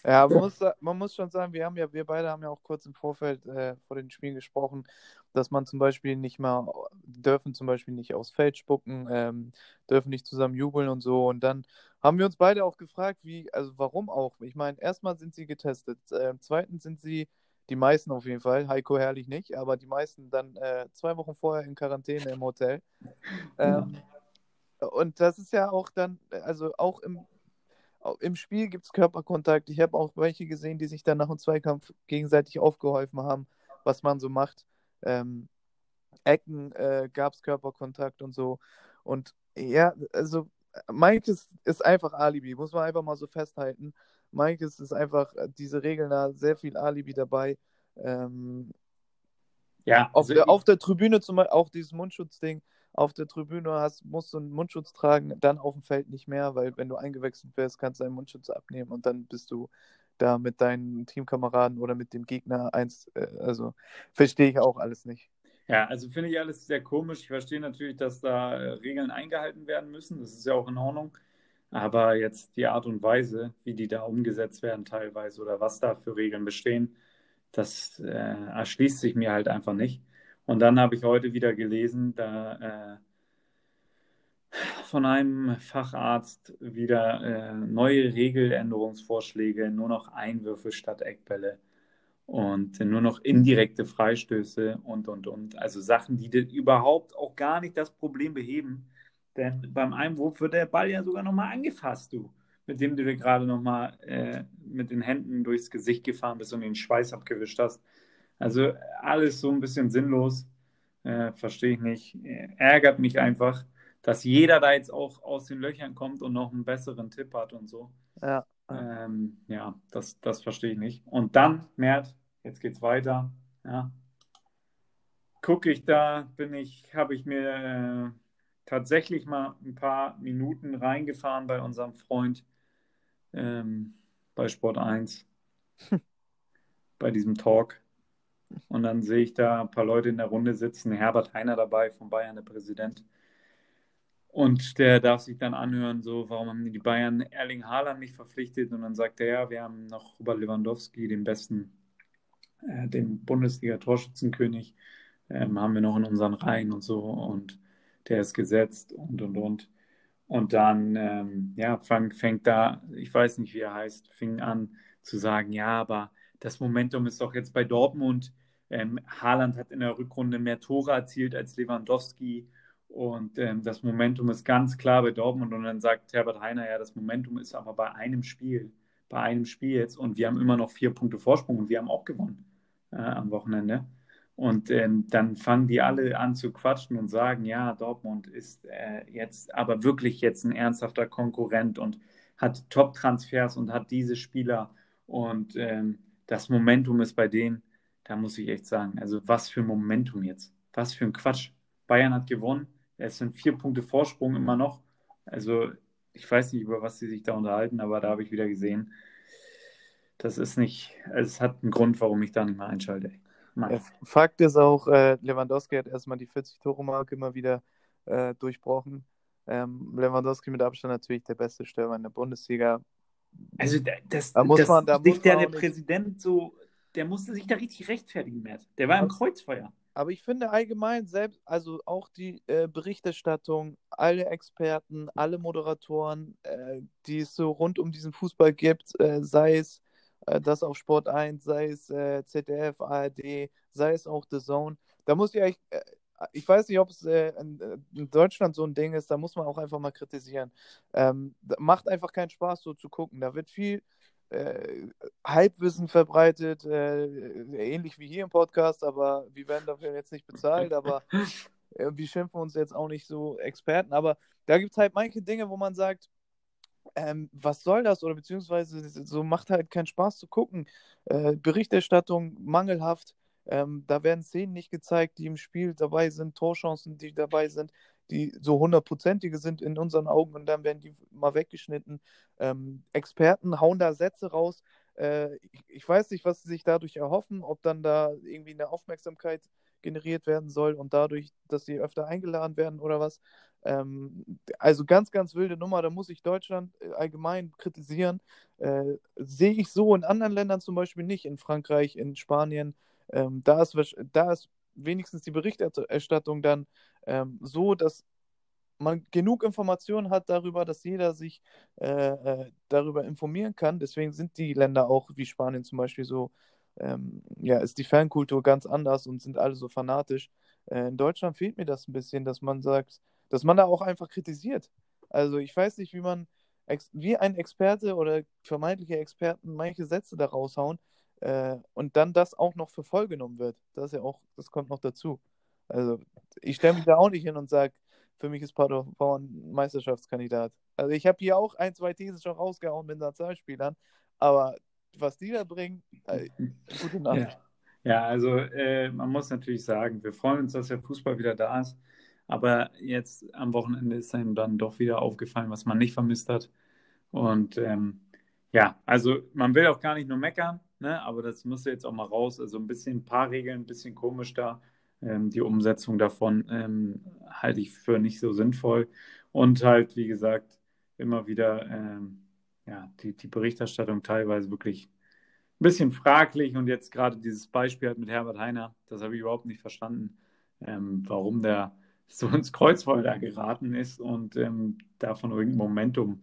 Ja, man muss, man muss schon sagen, wir haben ja, wir beide haben ja auch kurz im Vorfeld äh, vor den Spielen gesprochen, dass man zum Beispiel nicht mal, dürfen zum Beispiel nicht aufs Feld spucken, ähm, dürfen nicht zusammen jubeln und so. Und dann haben wir uns beide auch gefragt, wie, also warum auch? Ich meine, erstmal sind sie getestet, äh, zweitens sind sie, die meisten auf jeden Fall, Heiko Herrlich nicht, aber die meisten dann äh, zwei Wochen vorher in Quarantäne im Hotel. Ähm, und das ist ja auch dann, also auch im Im Spiel gibt es Körperkontakt. Ich habe auch welche gesehen, die sich dann nach dem Zweikampf gegenseitig aufgeholfen haben, was man so macht. Ähm, Ecken äh, gab es Körperkontakt und so. Und ja, also Mike ist, ist einfach Alibi, muss man einfach mal so festhalten. Mike ist, einfach, äh, diese Regeln da, sehr viel Alibi dabei. Ähm, Ja, auf, also der, auf der Tribüne zum Beispiel, auch dieses Mundschutzding, auf der Tribüne hast, musst du einen Mundschutz tragen, dann auf dem Feld nicht mehr, weil wenn du eingewechselt wirst, kannst du deinen Mundschutz abnehmen und dann bist du da mit deinen Teamkameraden oder mit dem Gegner eins, äh, also verstehe ich auch alles nicht. Ja, also finde ich alles sehr komisch. Ich verstehe natürlich, dass da äh, Regeln eingehalten werden müssen. Das ist ja auch in Ordnung. Aber jetzt die Art und Weise, wie die da umgesetzt werden teilweise oder was da für Regeln bestehen, das äh, erschließt sich mir halt einfach nicht. Und dann habe ich heute wieder gelesen, da äh, von einem Facharzt wieder äh, neue Regeländerungsvorschläge, nur noch Einwürfe statt Eckbälle und nur noch indirekte Freistöße und, und, und. Also Sachen, die überhaupt auch gar nicht das Problem beheben. Denn beim Einwurf wird der Ball ja sogar nochmal angefasst, du, mit dem du dir gerade nochmal äh, mit den Händen durchs Gesicht gefahren bist und den Schweiß abgewischt hast. Also alles so ein bisschen sinnlos, äh, verstehe ich nicht. Ärgert mich einfach, dass jeder da jetzt auch aus den Löchern kommt und noch einen besseren Tipp hat und so. Ja, Ähm, ja, das, das verstehe ich nicht. Und dann, Mert, jetzt geht's weiter. Ja. Gucke ich da, bin ich, habe ich mir äh, tatsächlich mal ein paar Minuten reingefahren bei unserem Freund ähm, bei Sport 1, bei diesem Talk. Und dann sehe ich da ein paar Leute in der Runde sitzen, Herbert Heiner dabei von Bayern, der Präsident. Und der darf sich dann anhören, so, warum haben die Bayern Erling Haaland nicht verpflichtet? Und dann sagt er, ja, wir haben noch Robert Lewandowski, den besten, äh, den Bundesliga-Torschützenkönig, ähm, haben wir noch in unseren Reihen und so. Und der ist gesetzt und, und, und. Und dann, ähm, ja, fang, fängt da, ich weiß nicht, wie er heißt, fing an zu sagen, ja, aber das Momentum ist doch jetzt bei Dortmund. Ähm, Haaland hat in der Rückrunde mehr Tore erzielt als Lewandowski. Und ähm, das Momentum ist ganz klar bei Dortmund. Und dann sagt Herbert Heiner, ja, das Momentum ist aber bei einem Spiel, bei einem Spiel jetzt. Und wir haben immer noch vier Punkte Vorsprung und wir haben auch gewonnen äh, am Wochenende. Und ähm, dann fangen die alle an zu quatschen und sagen, ja, Dortmund ist äh, jetzt aber wirklich jetzt ein ernsthafter Konkurrent und hat Top-Transfers und hat diese Spieler. Und ähm, das Momentum ist bei denen, da muss ich echt sagen, also was für ein Momentum jetzt. Was für ein Quatsch. Bayern hat gewonnen. Es sind vier Punkte Vorsprung immer noch. Also ich weiß nicht, über was sie sich da unterhalten, aber da habe ich wieder gesehen, das ist nicht, es hat einen Grund, warum ich da nicht mehr einschalte. Ja, Fakt ist auch, äh, Lewandowski hat erstmal die 40-Tore-Marke immer wieder äh, durchbrochen. Ähm, Lewandowski mit Abstand natürlich der beste Stürmer in der Bundesliga. Also das, da muss das, man, da muss der, der Präsident so, der musste sich da richtig rechtfertigen, Matt. Der war im Kreuzfeuer. Aber ich finde allgemein selbst, also auch die äh, Berichterstattung, alle Experten, alle Moderatoren, äh, die es so rund um diesen Fußball gibt, äh, sei es äh, das auf Sport 1, sei es äh, ZDF, ARD, sei es auch The Zone. Da muss ich eigentlich, äh, ich weiß nicht, ob es in, in, Deutschland so ein Ding ist, da muss man auch einfach mal kritisieren. Ähm, macht einfach keinen Spaß, so zu gucken. Da wird viel äh, Halbwissen verbreitet, ähnlich wie hier im Podcast, aber wir werden dafür jetzt nicht bezahlt, aber wir schimpfen uns jetzt auch nicht so Experten. Aber da gibt es halt manche Dinge, wo man sagt, ähm, was soll das? Oder beziehungsweise so macht halt keinen Spaß zu gucken. Äh, Berichterstattung mangelhaft. Ähm, da werden Szenen nicht gezeigt, die im Spiel dabei sind, Torchancen, die dabei sind, die so hundertprozentige sind in unseren Augen und dann werden die mal weggeschnitten. Ähm, Experten hauen da Sätze raus. Äh, ich, ich, weiß nicht, was sie sich dadurch erhoffen, ob dann da irgendwie eine Aufmerksamkeit generiert werden soll und dadurch, dass sie öfter eingeladen werden oder was. Ähm, also ganz, ganz wilde Nummer, da muss ich Deutschland äh, allgemein kritisieren. Äh, Sehe ich so in anderen Ländern zum Beispiel nicht, in Frankreich, in Spanien. Ähm, da, ist, da ist wenigstens die Berichterstattung dann ähm, so, dass man genug Informationen hat darüber, dass jeder sich äh, äh, darüber informieren kann. Deswegen sind die Länder auch wie Spanien zum Beispiel so, ähm, ja, ist die Fankultur ganz anders und sind alle so fanatisch. Äh, in Deutschland fehlt mir das ein bisschen, dass man sagt, dass man da auch einfach kritisiert. Also ich weiß nicht, wie man, wie ein Experte oder vermeintliche Experten manche Sätze da raushauen äh, und dann das auch noch für voll genommen wird. Das ist ja auch, das kommt noch dazu. Also ich stelle mich da auch nicht hin und sage, für mich ist Paderborn Meisterschaftskandidat. Also ich habe hier auch ein, zwei Thesen schon rausgehauen mit Nationalspielern, aber was die da bringen, äh, gute Nacht. Ja. Ja, also äh, man muss natürlich sagen, wir freuen uns, dass der Fußball wieder da ist. Aber jetzt am Wochenende ist einem dann doch wieder aufgefallen, was man nicht vermisst hat. Und ähm, ja, also man will auch gar nicht nur meckern, ne? aber das muss jetzt auch mal raus. Also ein bisschen ein paar Regeln, ein bisschen komisch da. Ähm, die Umsetzung davon ähm, halte ich für nicht so sinnvoll. Und halt, wie gesagt, immer wieder ähm, ja, die, die Berichterstattung teilweise wirklich ein bisschen fraglich. Und jetzt gerade dieses Beispiel halt mit Herbert Heiner, das habe ich überhaupt nicht verstanden, ähm, warum der so ins Kreuzfeuer geraten ist und ähm, davon irgendein Momentum,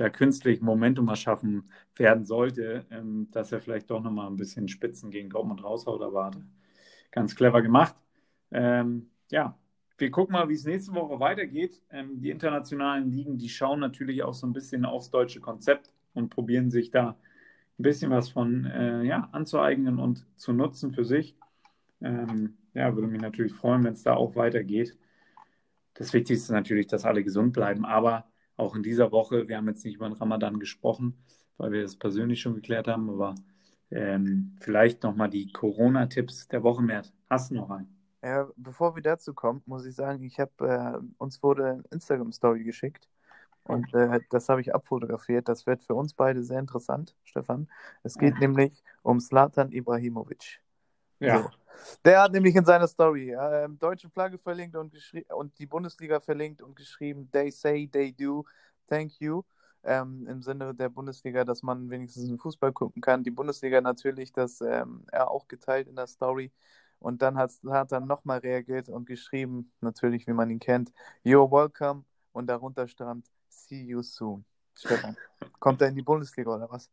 da künstlich Momentum erschaffen werden sollte, ähm, dass er vielleicht doch nochmal ein bisschen Spitzen gegen Dortmund raushaut, aber ganz clever gemacht. Ähm, ja, wir gucken mal, wie es nächste Woche weitergeht. Ähm, die internationalen Ligen, die schauen natürlich auch so ein bisschen aufs deutsche Konzept und probieren sich da ein bisschen was von äh, ja, anzueignen und zu nutzen für sich. Ähm, ja, würde mich natürlich freuen, wenn es da auch weitergeht. Das Wichtigste ist natürlich, dass alle gesund bleiben. Aber auch in dieser Woche, wir haben jetzt nicht über den Ramadan gesprochen, weil wir das persönlich schon geklärt haben, aber ähm, vielleicht nochmal die Corona-Tipps der Woche mehr. Hast du noch einen? Ja, bevor wir dazu kommen, muss ich sagen, ich habe äh, uns wurde eine Instagram-Story geschickt und äh, das habe ich abfotografiert. Das wird für uns beide sehr interessant, Stefan. Es geht ja. nämlich um Slatan Ibrahimovic. Ja. So. Der hat nämlich in seiner Story äh, deutsche Flagge verlinkt und, und die Bundesliga verlinkt und geschrieben, they say, they do, thank you. Ähm, Im Sinne der Bundesliga, dass man wenigstens den Fußball gucken kann. Die Bundesliga natürlich, das ähm, er auch geteilt in der Story. Und dann hat, hat er nochmal reagiert und geschrieben, natürlich, wie man ihn kennt, You're welcome. Und darunter stand, see you soon. Stefan, kommt er in die Bundesliga oder was?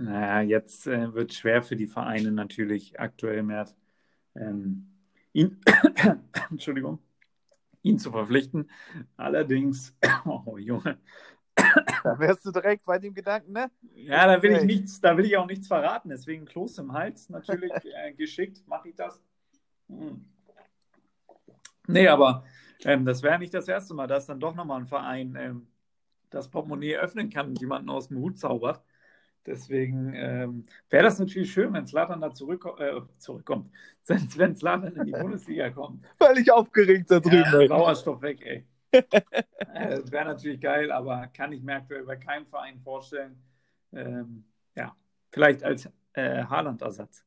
Naja, jetzt äh, wird schwer für die Vereine natürlich aktuell mehr ähm, ihn, Entschuldigung, ihn zu verpflichten. Allerdings, oh Junge. Da wärst du direkt bei dem Gedanken, ne? Ja, da will ich nichts, da will ich auch nichts verraten. Deswegen Kloß im Hals, natürlich äh, geschickt, mache ich das. Hm. Nee, aber ähm, das wäre nicht das erste Mal, dass dann doch nochmal ein Verein ähm, das Portemonnaie öffnen kann und jemanden aus dem Hut zaubert. Deswegen ähm, wäre das natürlich schön, wenn Slatan da zurück, äh, zurückkommt. Wenn Slatan in die Bundesliga kommt. Weil ich aufgeregt da drüben ja, Sauerstoff weg, ey. äh, wäre natürlich geil, aber kann ich mir aktuell bei keinem Verein vorstellen. Ähm, ja, vielleicht als äh, Haaland-Ersatz.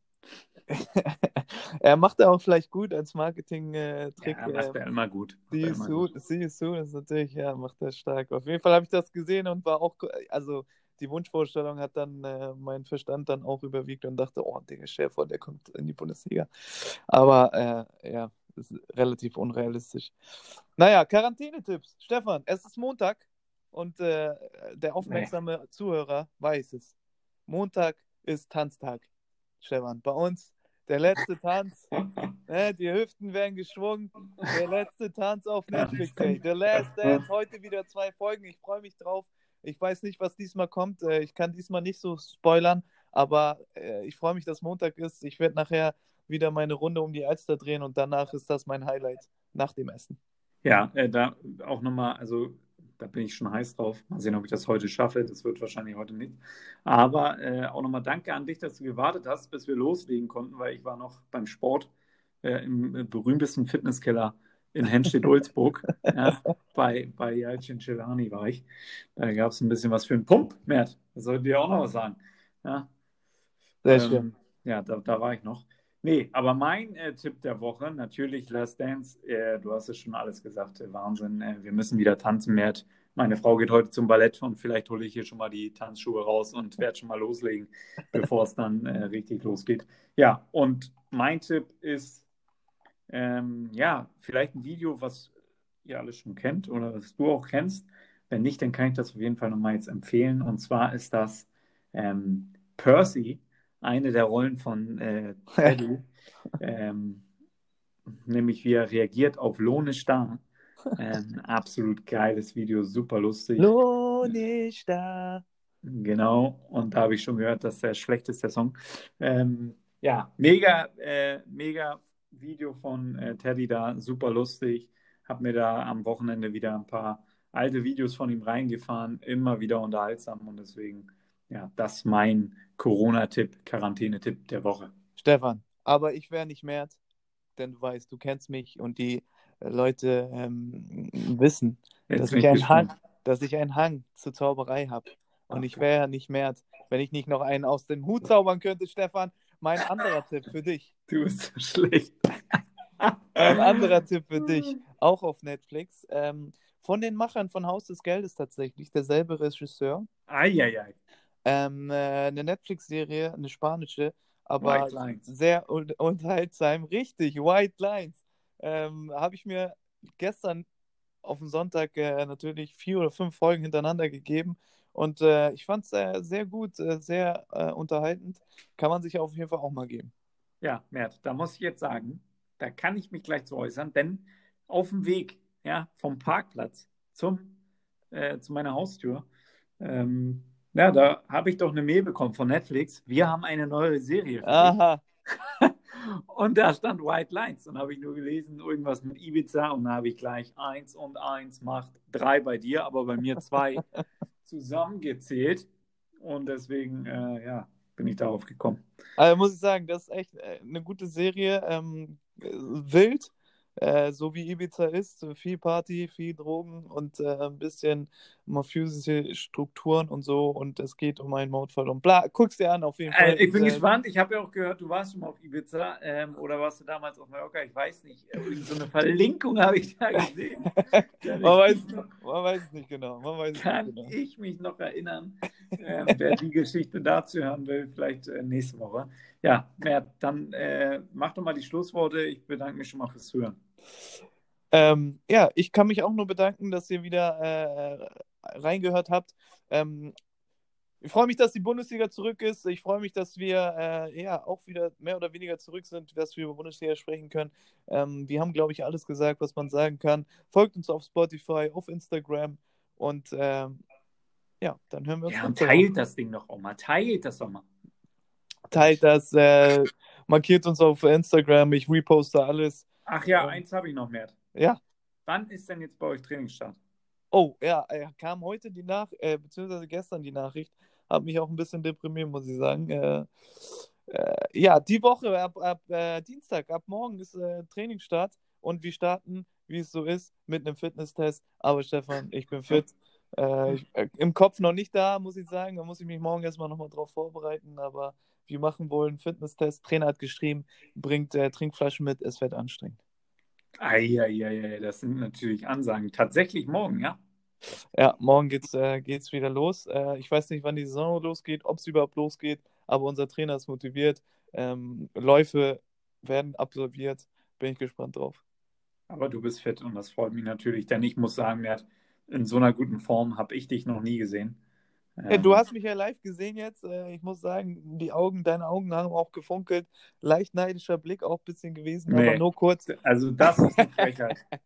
er macht er auch vielleicht gut als Marketing-Trick. Ja, macht er immer gut. See you, soon, see you soon ist natürlich, ja, macht er stark. Auf jeden Fall habe ich das gesehen und war auch, also die Wunschvorstellung hat dann äh, mein Verstand dann auch überwiegt und dachte, oh, Digga, Schäfer, der kommt in die Bundesliga. Aber äh, ja, ist relativ unrealistisch. Naja, Quarantänetipps. Stefan, es ist Montag und äh, der aufmerksame nee. Zuhörer weiß es. Montag ist Tanztag. Stefan, bei uns der letzte Tanz. ne, die Hüften werden geschwungen. Der letzte Tanz auf Netflix. Ey. The Last Dance. Heute wieder zwei Folgen. Ich freue mich drauf. Ich weiß nicht, was diesmal kommt. Äh, ich kann diesmal nicht so spoilern, aber äh, ich freue mich, dass Montag ist. Ich werde nachher wieder meine Runde um die Alster drehen und danach ist das mein Highlight nach dem Essen. Ja, äh, da auch nochmal, also da bin ich schon heiß drauf. Mal sehen, ob ich das heute schaffe. Das wird wahrscheinlich heute nicht. Aber äh, auch nochmal danke an dich, dass du gewartet hast, bis wir loslegen konnten, weil ich war noch beim Sport äh, im berühmtesten Fitnesskeller in Henstedt-Ulzburg. ja, bei, bei Jalcin Celani war ich. Da gab es ein bisschen was für einen Pump, Mert. Das sollte dir auch noch was sagen. Ja, Sehr ähm, schön. Ja, da, da war ich noch. Nee, aber mein äh, Tipp der Woche, natürlich Last Dance, äh, du hast es schon alles gesagt, äh, Wahnsinn, äh, wir müssen wieder tanzen, Mert. Meine Frau geht heute zum Ballett und vielleicht hole ich hier schon mal die Tanzschuhe raus und werde schon mal loslegen, bevor es dann äh, richtig losgeht. Ja, und mein Tipp ist, ähm, ja, vielleicht ein Video, was ihr alle schon kennt oder was du auch kennst. Wenn nicht, dann kann ich das auf jeden Fall nochmal jetzt empfehlen. Und zwar ist das ähm, Percy eine der Rollen von äh, Teddy, ähm, nämlich wie er reagiert auf Lohne Star. Ähm, absolut geiles Video, super lustig. Lohne Star. Genau, und da habe ich schon gehört, dass der schlechteste Song. Ähm, ja, mega, äh, mega Video von äh, Teddy da, super lustig. Habe mir da am Wochenende wieder ein paar alte Videos von ihm reingefahren, immer wieder unterhaltsam und deswegen, ja, das mein Corona-Tipp, Quarantäne-Tipp der Woche. Stefan, aber ich wäre nicht mehr, denn du weißt, du kennst mich und die äh, Leute ähm, wissen, dass ich, einen Hang, dass ich einen Hang zur Zauberei habe. Und okay. ich wäre nicht mehr, wenn ich nicht noch einen aus dem Hut zaubern könnte, Stefan. Mein anderer Tipp für dich. Du bist so schlecht. Ein anderer Tipp für dich, auch auf Netflix. Ähm, von den Machern von Haus des Geldes tatsächlich, derselbe Regisseur. Eieiei. Ähm, äh, eine Netflix-Serie, eine spanische, aber sehr un unterhaltsam. Richtig, White Lines. Ähm, Habe ich mir gestern auf dem Sonntag äh, natürlich vier oder fünf Folgen hintereinander gegeben. Und äh, ich fand es äh, sehr gut, äh, sehr äh, unterhaltend. Kann man sich auf jeden Fall auch mal geben. Ja, Mert, da muss ich jetzt sagen, da kann ich mich gleich zu äußern, denn auf dem Weg ja, vom Parkplatz zum, äh, zu meiner Haustür ähm, ja, da habe ich doch eine Mail bekommen von Netflix. Wir haben eine neue Serie. Aha. und da stand White Lines. Und habe ich nur gelesen, irgendwas mit Ibiza. Und da habe ich gleich eins und eins macht drei bei dir, aber bei mir zwei zusammengezählt. Und deswegen, äh, ja, bin ich darauf gekommen. Also muss ich sagen, das ist echt äh, eine gute Serie. Ähm, wild, äh, so wie Ibiza ist, viel Party, viel Drogen und äh, ein bisschen mafiöse Strukturen und so und es geht um einen Mordfall und bla, guck's dir an auf jeden Fall. Äh, ich bin gespannt, ich habe ja auch gehört, du warst schon mal auf Ibiza ähm, oder warst du damals auf Mallorca, ich weiß nicht, so eine Verlinkung habe ich da gesehen. man, weiß, noch, man weiß es nicht genau. Man weiß kann nicht genau. ich mich noch erinnern, ähm, wer die Geschichte dazu hören will, vielleicht äh, nächste Woche. Ja, Mert, dann äh, mach doch mal die Schlussworte. Ich bedanke mich schon mal fürs Hören. Ähm, ja, ich kann mich auch nur bedanken, dass ihr wieder äh, reingehört habt. Ähm, ich freue mich, dass die Bundesliga zurück ist. Ich freue mich, dass wir äh, ja auch wieder mehr oder weniger zurück sind, dass wir über Bundesliga sprechen können. Ähm, wir haben, glaube ich, alles gesagt, was man sagen kann. Folgt uns auf Spotify, auf Instagram und ähm, ja, dann hören wir uns. Ja, und teilt das Ding doch auch mal. Teilt das doch mal. Teilt das, äh, markiert uns auf Instagram. Ich reposte alles. Ach ja, Ähm, eins habe ich noch mehr. Ja. Wann ist denn jetzt bei euch Trainingsstart? Oh, ja, äh, kam heute die Nachricht, äh, beziehungsweise gestern die Nachricht, hat mich auch ein bisschen deprimiert, muss ich sagen. Äh, äh, ja, die Woche, ab, ab äh, Dienstag, ab morgen ist äh, Trainingsstart und wir starten, wie es so ist, mit einem Fitnesstest. Aber Stefan, ich bin fit. Ich, Im Kopf noch nicht da, muss ich sagen. Da muss ich mich morgen erstmal nochmal drauf vorbereiten. Aber wir machen wohl einen Fitnesstest. Trainer hat geschrieben, bringt Trinkflaschen mit, es wird anstrengend. Eieiei, das sind natürlich Ansagen. Tatsächlich morgen, ja? Ja, morgen geht's, äh, geht's wieder los. Äh, ich weiß nicht, wann die Saison losgeht, ob es überhaupt losgeht, aber unser Trainer ist motiviert. Ähm, Läufe werden absolviert. Bin ich gespannt drauf. Aber du bist fit und das freut mich natürlich, denn ich muss sagen, Mert, in so einer guten Form habe ich dich noch nie gesehen. Ja, du hast mich ja live gesehen jetzt. Äh, ich muss sagen, die Augen, deine Augen haben auch gefunkelt. Leicht neidischer Blick auch ein bisschen gewesen, Nee. aber nur kurz. Also das ist eine Frechheit.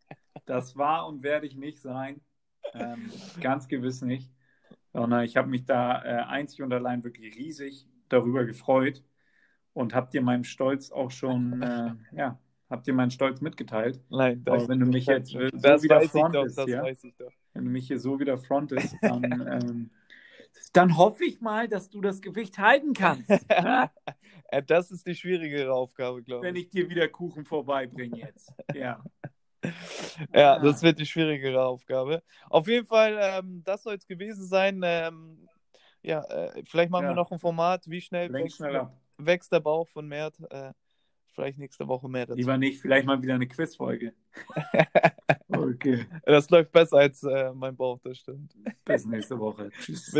Das war und werde ich nicht sein. Ähm, ganz gewiss nicht. Sondern ich habe mich da äh, einzig und allein wirklich riesig darüber gefreut und habe dir meinen Stolz auch schon, äh, ja, habe dir meinen Stolz mitgeteilt. Nein, Aber wenn du mich jetzt äh, so das wieder frontest, das ja, wenn du mich hier so wieder frontest, dann, ähm, dann hoffe ich mal, dass du das Gewicht halten kannst, das ist die schwierigere Aufgabe, glaube wenn ich. ich dir wieder Kuchen vorbeibringe jetzt. Ja. Ja, das wird die schwierigere Aufgabe. Auf jeden Fall, ähm, das soll es gewesen sein. Ähm, ja, äh, vielleicht machen Ja. wir noch ein Format. Wie schnell wächst, wächst der Bauch von Mert? Äh, vielleicht nächste Woche mehr dazu. Lieber nicht, vielleicht mal wieder eine Quizfolge. Okay, Das läuft besser als äh, mein Bauch, das stimmt. bis nächste Woche. Tschüss.